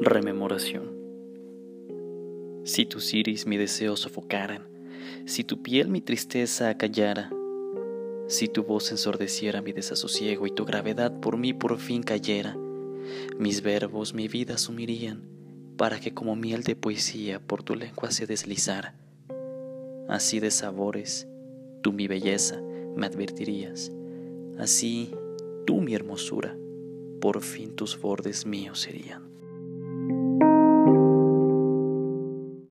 Rememoración. Si tus iris mi deseo sofocaran, si tu piel mi tristeza acallara, si tu voz ensordeciera mi desasosiego y tu gravedad por mí por fin cayera, mis verbos mi vida sumirían para que como miel de poesía por tu lengua se deslizara. Así de sabores, tú mi belleza me advertirías, así tú mi hermosura, por fin tus bordes míos serían.